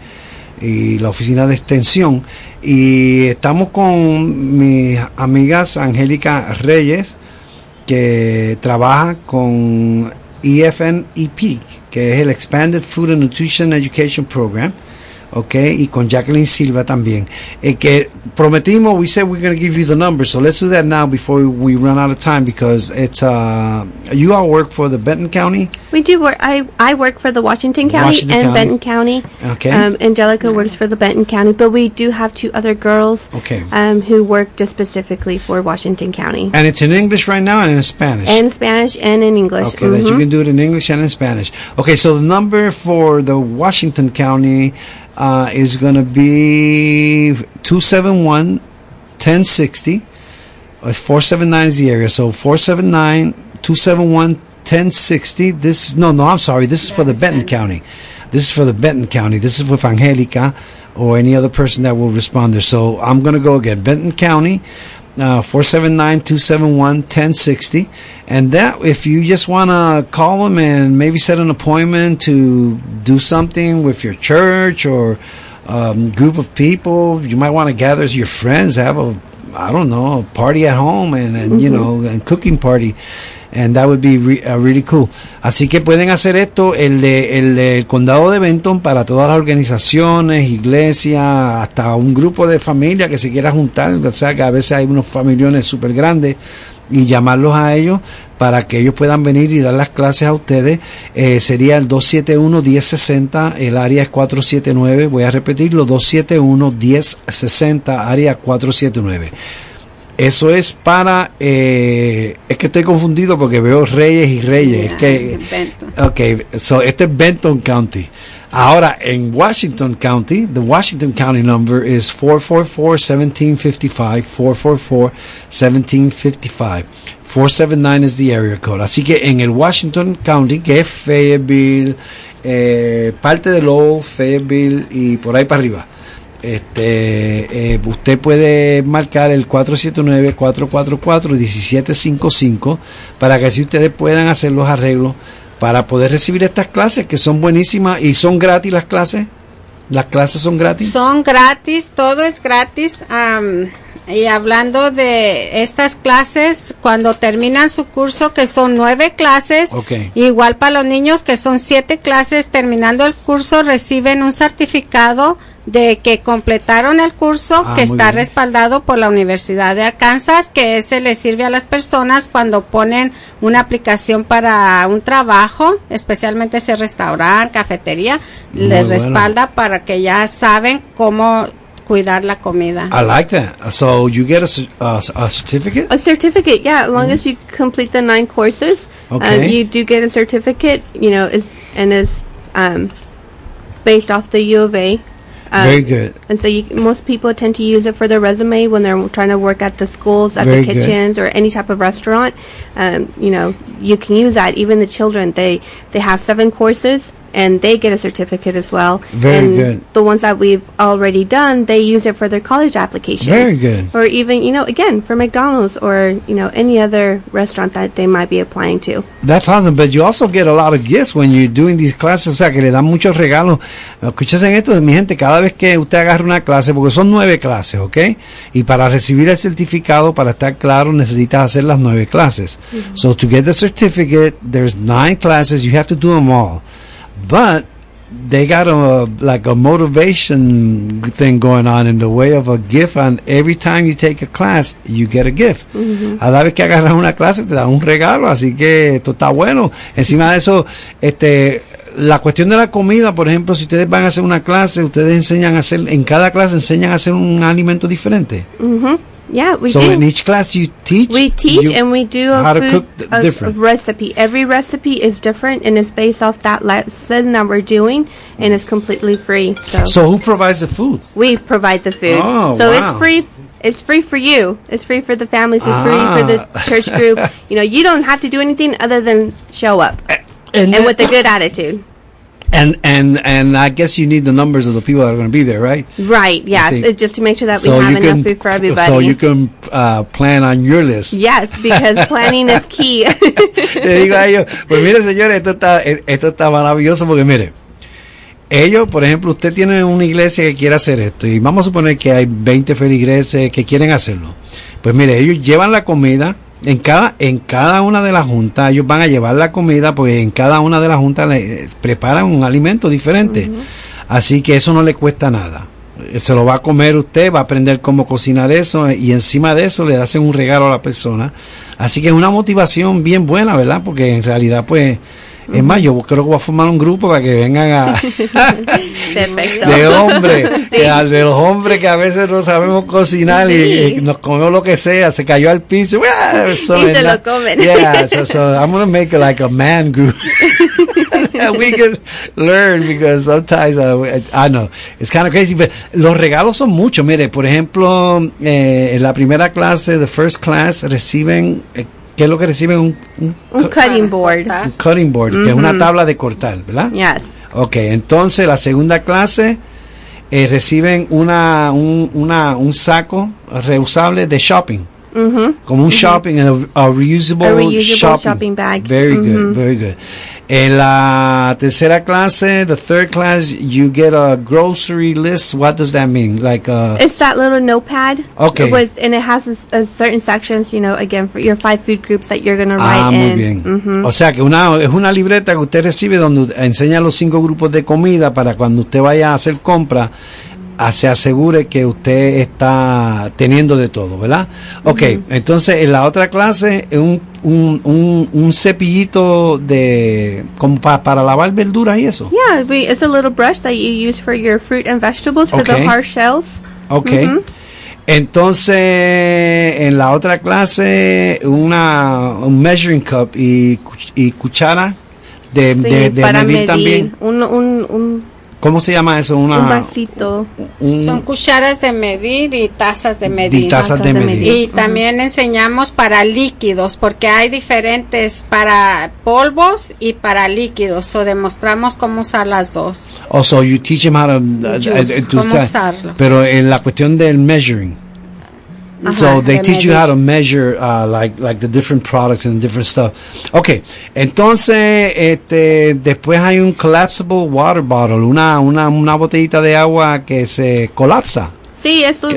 y la oficina de extensión. Y estamos con mis amigas Angélica Reyes, que trabaja con EFNEP, que es el Expanded Food and Nutrition Education Program. Ok, y con Jacqueline Silva también. Eh, que prometimos, we said we're going to give you the numbers, so let's do that now before we run out of time because it's, uh, you all work for the Benton County? We do work. I I work for the Washington County Washington and County. Benton County. Okay. Um, Angelica works for the Benton County, but we do have two other girls. Okay. Um, who work just specifically for Washington County. And it's in English right now and in Spanish? In Spanish and in English. Okay, that you Mhm. can do it in English and in Spanish. Okay, so the number for the Washington County uh, is going to be 271 1060. Uh, 479 is the area. So 479 271 1060. This, no, no, I'm sorry. This is for the Benton County. This is for the Benton County. This is with Angelica or any other person that will respond there. So I'm going to go again. Benton County, uh, 479-271-1060. And that, if you just want to call them and maybe set an appointment to do something with your church or um, group of people, you might want to gather your friends, have a, I don't know, a party at home and, and you know, and cooking party. And that would be re- uh, really cool. Así que pueden hacer esto, el de, el del condado de Benton, para todas las organizaciones, iglesias, hasta un grupo de familia que se quiera juntar. O sea, que a veces hay unos familiones súper grandes y llamarlos a ellos para que ellos puedan venir y dar las clases a ustedes. Eh, sería el 271-1060, el área es 479. Voy a repetirlo, 271-1060, área 479. Eso es para, eh, es que estoy confundido porque veo Reyes y Reyes. Ya, que, Benton. ok, so este es Benton County. Ahora, en Washington County, the Washington County number is 444-1755, 444-1755. 479 is the area code. Así que en el Washington County, que es Fayetteville, eh, parte de Lowell, Fayetteville y por ahí para arriba, este, eh, usted puede marcar el 479-444-1755 para que así ustedes puedan hacer los arreglos para poder recibir estas clases que son buenísimas y son gratis las clases. Las clases son gratis. Son gratis, todo es gratis. am, y hablando de estas clases, cuando terminan su curso, que son nueve clases, igual para los niños que son siete clases, terminando el curso reciben un certificado de que completaron el curso, Ah, que está bien. respaldado por la Universidad de Arkansas, que ese le sirve a las personas cuando ponen una aplicación para un trabajo, especialmente ese restaurante, cafetería, Muy les bueno. respalda para que ya saben cómo cuidar la comida. I like that. So you get a, a, a certificate. A certificate, yeah. As long as you complete the nine courses, um, Okay. you do get a certificate. You know, is and is um, based off the U of A. Um, Very good. And so you, most people tend to use it for their resume when they're trying to work at the schools, at Very the good. kitchens, or any type of restaurant. Um, you know, you can use that. Even the children, they they have seven courses. And they get a certificate as well. Very and good. The ones that we've already done, they use it for their college applications Very good. or even you know again for McDonald's or you know any other restaurant that they might be applying to. That's awesome, but you also get a lot of gifts when you're doing these classes, o sea, que le dan muchos regalos. Escuchen esto, mi gente, cada vez que usted agarra una clase, porque son nueve clases, ¿ok? Y para recibir el certificado, para estar claro, necesitas hacer las nueve clases. So to get the certificate, there's nine classes, you have to do them all. But they got a like a motivation thing going on in the way of a gift and every time you take a class you get a gift. A la vez que agarras una clase te dan un regalo así que esto está bueno. Encima de eso este la cuestión de la comida por ejemplo si ustedes van a hacer una clase ustedes enseñan a hacer en cada clase enseñan a hacer un alimento diferente Yeah, we so do. in each class you teach we teach and we do a how to cook a- different recipe. Every recipe is different and it's based off that lesson that we're doing and it's completely free. So, so who provides the food we provide the food. Oh, so wow. it's free. It's free for you. It's free for the families. It's free Ah. for the church group. You know, you don't have to do anything other than show up and, and with a good attitude. And and and I guess you need the numbers of the people that are going to be there right Right. Yes. it- just to make sure that we have enough food for everybody. So you can uh, plan on your list. Yes, because planning is key. Le digo a ellos, pues mire señores, esto está, eh, esto está maravilloso porque mire, ellos, por ejemplo, usted tiene una iglesia que quiere hacer esto y vamos a suponer que hay 20 feligreses que quieren hacerlo. Pues mire, ellos llevan la comida, en cada, en cada una de las juntas, ellos van a llevar la comida, pues en cada una de las juntas le, eh, preparan un alimento diferente. Así que eso no le cuesta nada. Eh, Se lo va a comer usted, va a aprender cómo cocinar eso eh, y encima de eso le hacen un regalo a la persona. Así que es una motivación bien buena, ¿verdad? Porque en realidad pues... Es más, yo creo que voy a formar un grupo para que vengan a... Perfecto. de hombres, al- de los hombres que a veces no sabemos cocinar y, y nos comemos lo que sea, se cayó al piso. So, Y se lo comen. Yeah, so, so I'm gonna make it like a man group. We can learn because sometimes uh, I know it's kind of crazy, but los regalos son muchos. Mire, por ejemplo, eh, en la primera clase, the first class, reciben, eh, ¿qué es lo que reciben? Un, un Un cutting board. un cutting board, que es una tabla de cortar, ¿verdad? Yes. Ok, entonces la segunda clase eh, reciben una, un, una, un saco reusable de shopping. Como un shopping, a, a reusable, A reusable shopping. shopping bag. Very good, very good. En la tercera clase, the third class, you get a grocery list. What does that mean? Like, uh, It's that little notepad. Okay. With, and it has a, a certain sections, you know, again, for your five food groups that you're going to write Ah, muy bien. O sea que una, es una libreta que usted recibe donde enseña los cinco grupos de comida para cuando usted vaya a hacer compra, se asegure que usted está teniendo de todo, ¿verdad? Ok, entonces en la otra clase un, un, un, un cepillito de como pa- para lavar verduras y eso. Yeah, it's a little brush that you use for your fruit and vegetables for Okay. the hard shells. Ok. Ujú. Entonces, en la otra clase, una, un measuring cup y, y cuchara de, Sí, de, de para medir medir. también. Un, un, un, ¿Cómo se llama eso? Una, un vasito. un- Son cucharas de medir y tazas de medir. y tazas de medir. Y también enseñamos para líquidos, porque hay diferentes para polvos y para líquidos. O demostramos cómo usar las dos. Also, you teach them how to, uh, Juice, uh, to cómo sa- usarlo. Pero en la cuestión del measuring. So they teach you how to measure uh, like like the different products and different stuff. Okay, entonces este después hay un collapsible water bottle, una una una botellita de agua que se colapsa. Sí, eso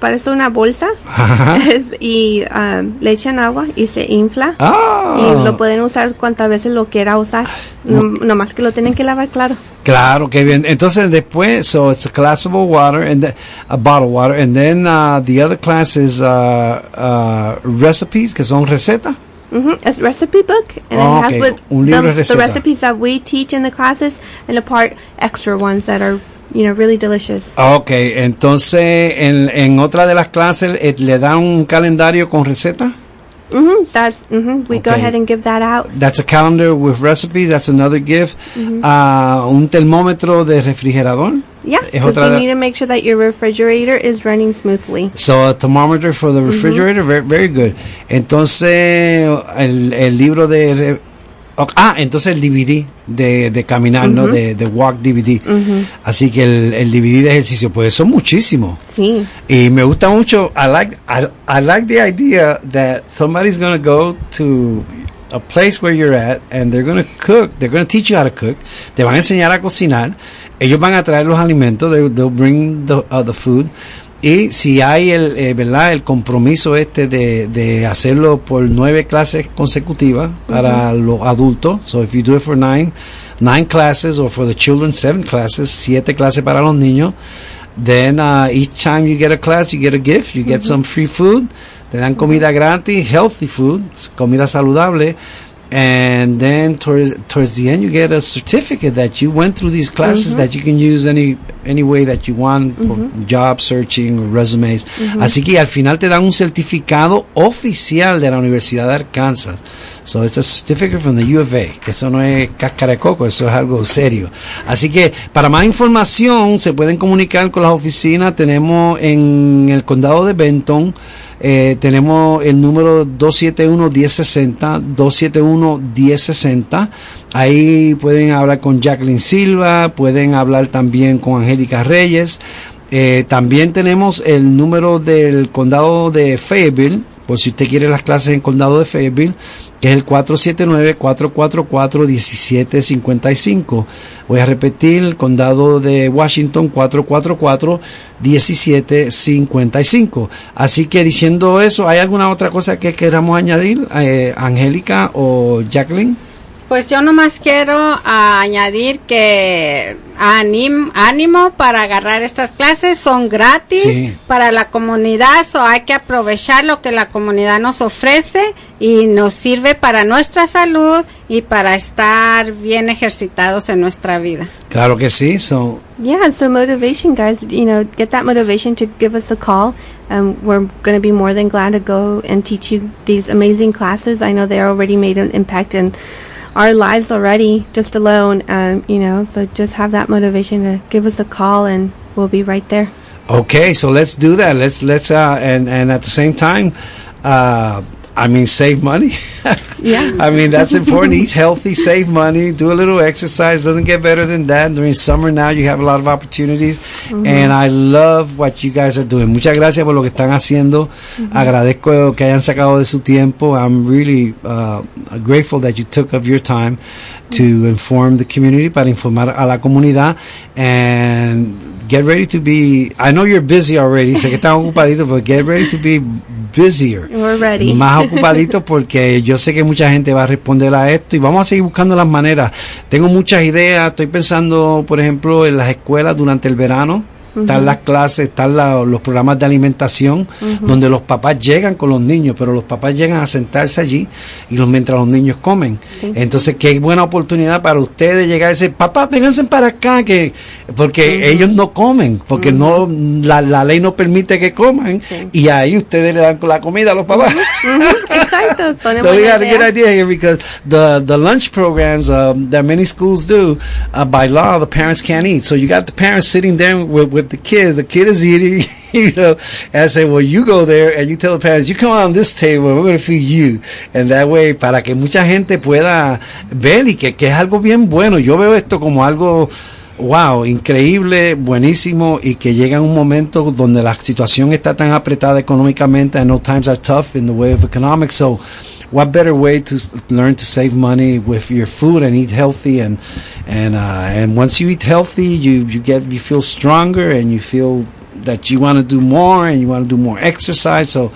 parece una bolsa. Es- y um, le echan agua y se infla. Ah, Y lo pueden usar cuantas veces lo quiera usar. No, nomás que lo tienen que lavar, claro. claro, que bien. Entonces después, so it's a collapsible water and the, a bottle water, and then uh, the other class is uh, uh, recipes, que son recetas. hmm It's recipe book, and Oh, it has okay. the, the recipes that we teach in the classes, and a part extra ones that are, you know, really delicious. Ok, entonces en, en otra de las clases eh, le dan un calendario con recetas. hmm That's hmm we go ahead and give that out. That's a calendar with recipes. That's another gift. Ah, un termómetro de refrigerador. Yeah, Es otra you need to make sure that your refrigerator is running smoothly. So a thermometer for the refrigerator. Very, very good. Entonces el, el libro de ah, entonces el DVD de, de caminar, ¿no? De, de walk DVD. Así que el, el DVD de ejercicio, pues son muchísimos. Sí. Y me gusta mucho. I like I, I like the idea that somebody's going to go to a place where you're at and they're going to cook. They're going to teach you how to cook. Te van a enseñar a cocinar. Ellos van a traer los alimentos. They, they'll bring the, uh, the food. Y si hay el, eh, ¿verdad? el compromiso este de, de hacerlo por nueve clases consecutivas para los adultos, so if you do it for nine, nine classes, or for the children, seven classes, siete clases para los niños, then uh, each time you get a class, you get a gift, you get some free food, te dan comida gratis, healthy food, comida saludable, and then towards towards the end you get a certificate that you went through these classes that you can use any any way that you want for job searching resumes. Así que al final te dan un certificado oficial de la Universidad de Arkansas. So it's a certificate from the U of A, que eso no es cáscara de coco, eso es algo serio. Así que para más información se pueden comunicar con las oficinas. Tenemos en el condado de Benton, eh, tenemos el número 271-1060, 271-1060. Ahí pueden hablar con Jacqueline Silva, pueden hablar también con Angélica Reyes. Eh, también tenemos el número del condado de Fayetteville, por si usted quiere las clases en condado de Fayetteville, que es el 479-444-1755. Voy a repetir, el condado de Washington 444-1755. Así que diciendo eso, ¿hay alguna otra cosa que queramos añadir, eh, Angélica o Jacqueline? Pues yo nomás quiero añadir que anim- ánimo para agarrar estas clases, son gratis Sí. para la comunidad, so hay que aprovechar lo que la comunidad nos ofrece y nos sirve para nuestra salud y para estar bien ejercitados en nuestra vida. Claro que sí. So, Yeah, so motivation, guys. You know, get that motivation to give us a call. Um, we're going to be more than glad to go and teach you these amazing classes. I know they already made an impact in our lives already, just alone. Um, you know, so just have that motivation to give us a call, and we'll be right there. Okay, so let's do that. Let's let's uh and and at the same time, uh I mean save money. Yeah. I mean that's important. Eat healthy, save money, do a little exercise. Doesn't get better than that. During summer now you have a lot of opportunities mm-hmm. and I love what you guys are doing. Muchas gracias por lo que están haciendo. Mm-hmm. Agradezco que hayan sacado de su tiempo. I'm really uh, grateful that you took of your time to mm-hmm. inform the community para informar a la comunidad and get ready to be I know you're busy already. Sé que están ocupaditos, but get ready to be busier. We're ready. Más ocupaditos porque yo sé que mucha gente va a responder a esto y vamos a seguir buscando las maneras. Tengo muchas ideas, estoy pensando, por ejemplo, en las escuelas durante el verano. Están las clases, están la- los programas de alimentación, donde los papás llegan con los niños, pero los papás llegan a sentarse allí y los, mientras los niños comen. Entonces, qué buena oportunidad para ustedes llegar y decir, papá, vénganse para acá, que porque ellos no comen, porque no la, la ley no permite que coman, y ahí ustedes le dan la comida a los papás. Pone So we got a good idea. idea here because the the lunch programs um, that many schools do uh, by law the parents can't eat. So you got the parents sitting there with, with the kids. The kid is eating, you know, and I say, well, you go there and you tell the parents, you come on this table, we're going to feed you, and that way para que mucha gente pueda ver y que, que es algo bien bueno. Yo veo esto como algo Wow, increíble, buenísimo y que llega un momento donde la situación está tan apretada económicamente. I know times are tough in the way of economics, so what better way to learn to save money with your food and eat healthy and and uh, and once you eat healthy, you you get you feel stronger and you feel that you want to do more and you want to do more exercise. So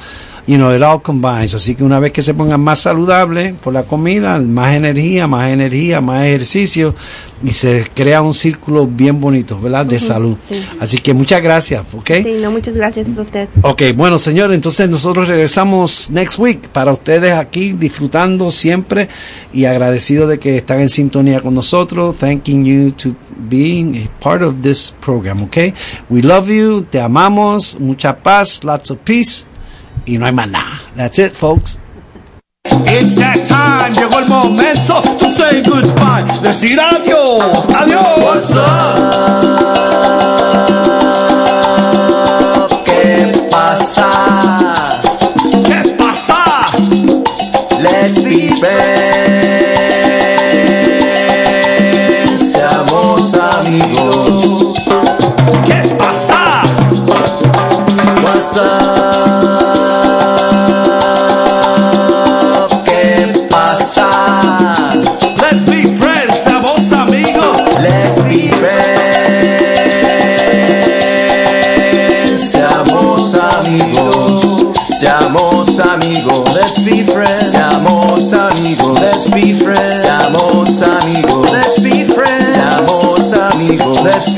you know, it all combines. Así que una vez que se pongan más saludables por la comida, más energía, más energía, más ejercicio, y se crea un círculo bien bonito, ¿verdad? De salud. sí. Así que muchas gracias, ¿ok? Sí, no, muchas gracias a usted. Ok, bueno, señor, entonces nosotros regresamos next week para ustedes aquí disfrutando siempre y agradecido de que están en sintonía con nosotros. Thanking you to being a part of this program, ok? We love you, te amamos, mucha paz, lots of peace y no hay más nada. That's it, folks. It's that time, llegó el momento to say goodbye, decir adiós, adiós. What's ¿Qué pasa? ¿Qué pasa? Let's be friends.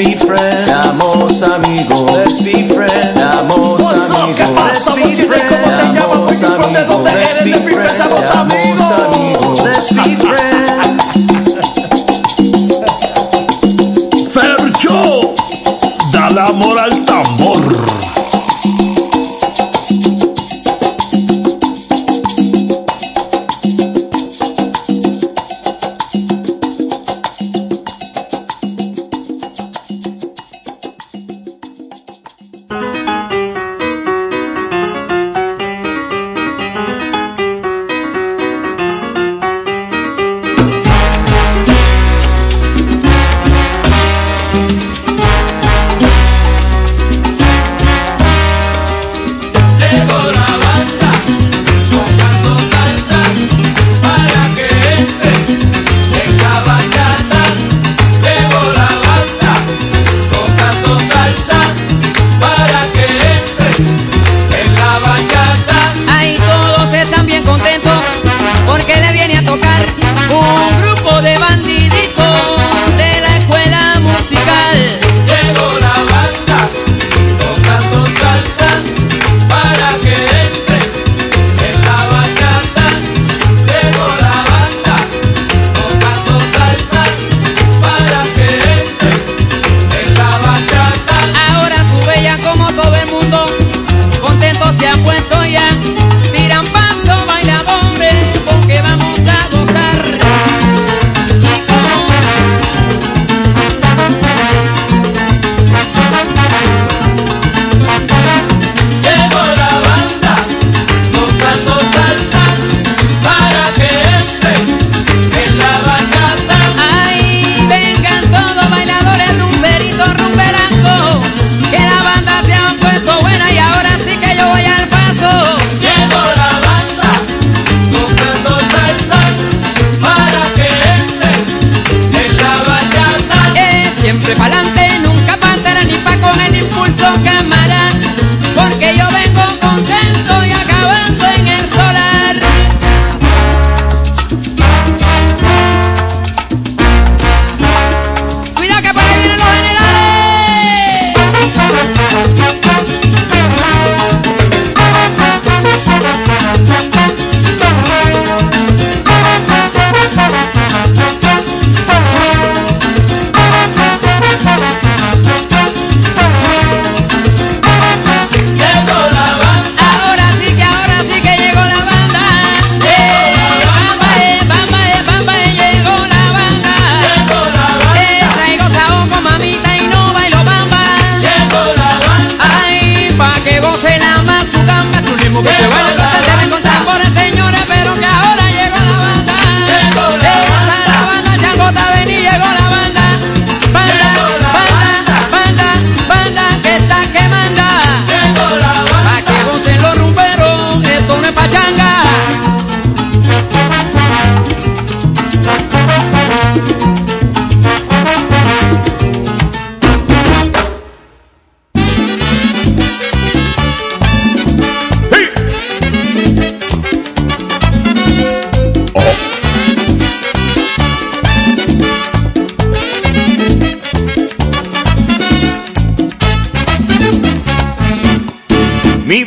Be friends. Seamos amigos.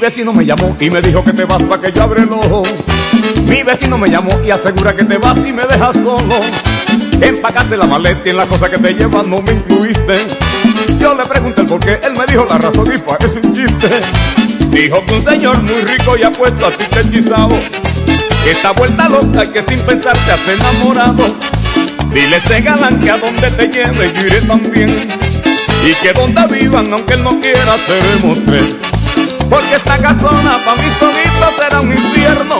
Vecino me llamó y me dijo que te vas para que yo abre el ojo. Mi vecino me llamó y asegura que te vas y me dejas solo. Empacaste la maleta y en la cosa que te llevas no me incluiste. Yo le pregunté el por qué, él me dijo la razón y parece un chiste. Dijo que un señor muy rico y apuesto a ti te hechizado. Está vuelta loca y que sin pensar te has enamorado. Dile ese galán que a donde te lleve yo iré también. Y que donde vivan, aunque él no quiera, seremos tres. Porque esta casona pa' mí solito será un infierno.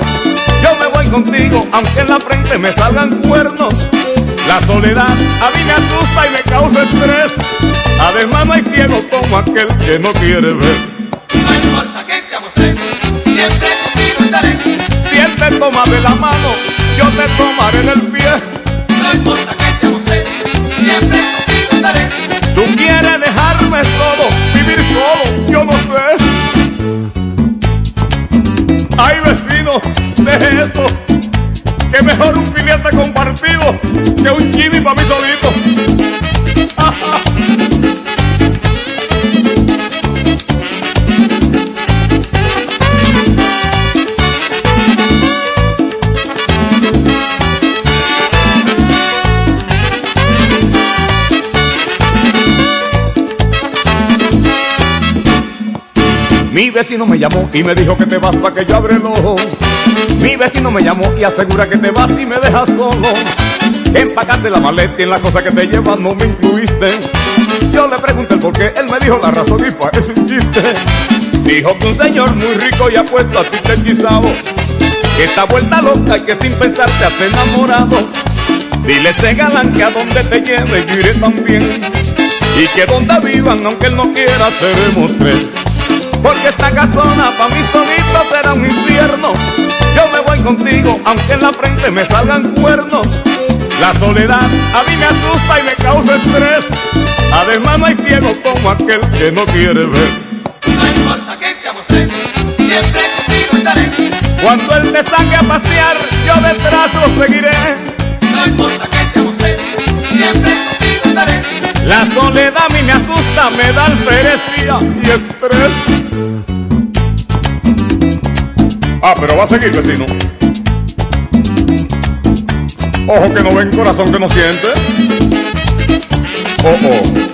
Yo me voy contigo, aunque en la frente me salgan cuernos. La soledad a mí me asusta y me causa estrés. Además no hay ciego como aquel que no quiere ver. No importa que seamos tres, siempre contigo estaré. Si él te toma de la mano, yo te tomaré del pie. No importa deje eso. Que mejor un filete compartido que un chimi para mí solito. Mi vecino me llamó y me dijo que te vas para que yo abre el ojo. Mi vecino me llamó y asegura que te vas y me dejas solo. Empacaste la maleta y en la cosa que te llevas no me incluiste. Yo le pregunté el por qué, él me dijo la razón y parece un chiste. Dijo que un señor muy rico y apuesto a ti te hechizado. Que vuelta loca y que sin pensar te has enamorado. Dile ese galán que a donde te lleve yo iré también. Y que donde vivan, aunque él no quiera, seremos tres. Porque esta casona pa' mí solito será un infierno. Yo me voy contigo, aunque en la frente me salgan cuernos. La soledad a mí me asusta y me causa estrés. Además no hay ciego como aquel que no quiere ver. No importa que seamos tres, siempre contigo estaré. Cuando él te saque a pasear, yo detrás lo seguiré. No importa que seamos tres, siempre contigo estaré. La soledad a mí me asusta, me da alferecía y estrés. Ah, pero va a seguir, vecino. Ojo que no ven, corazón que no siente. Oh, oh.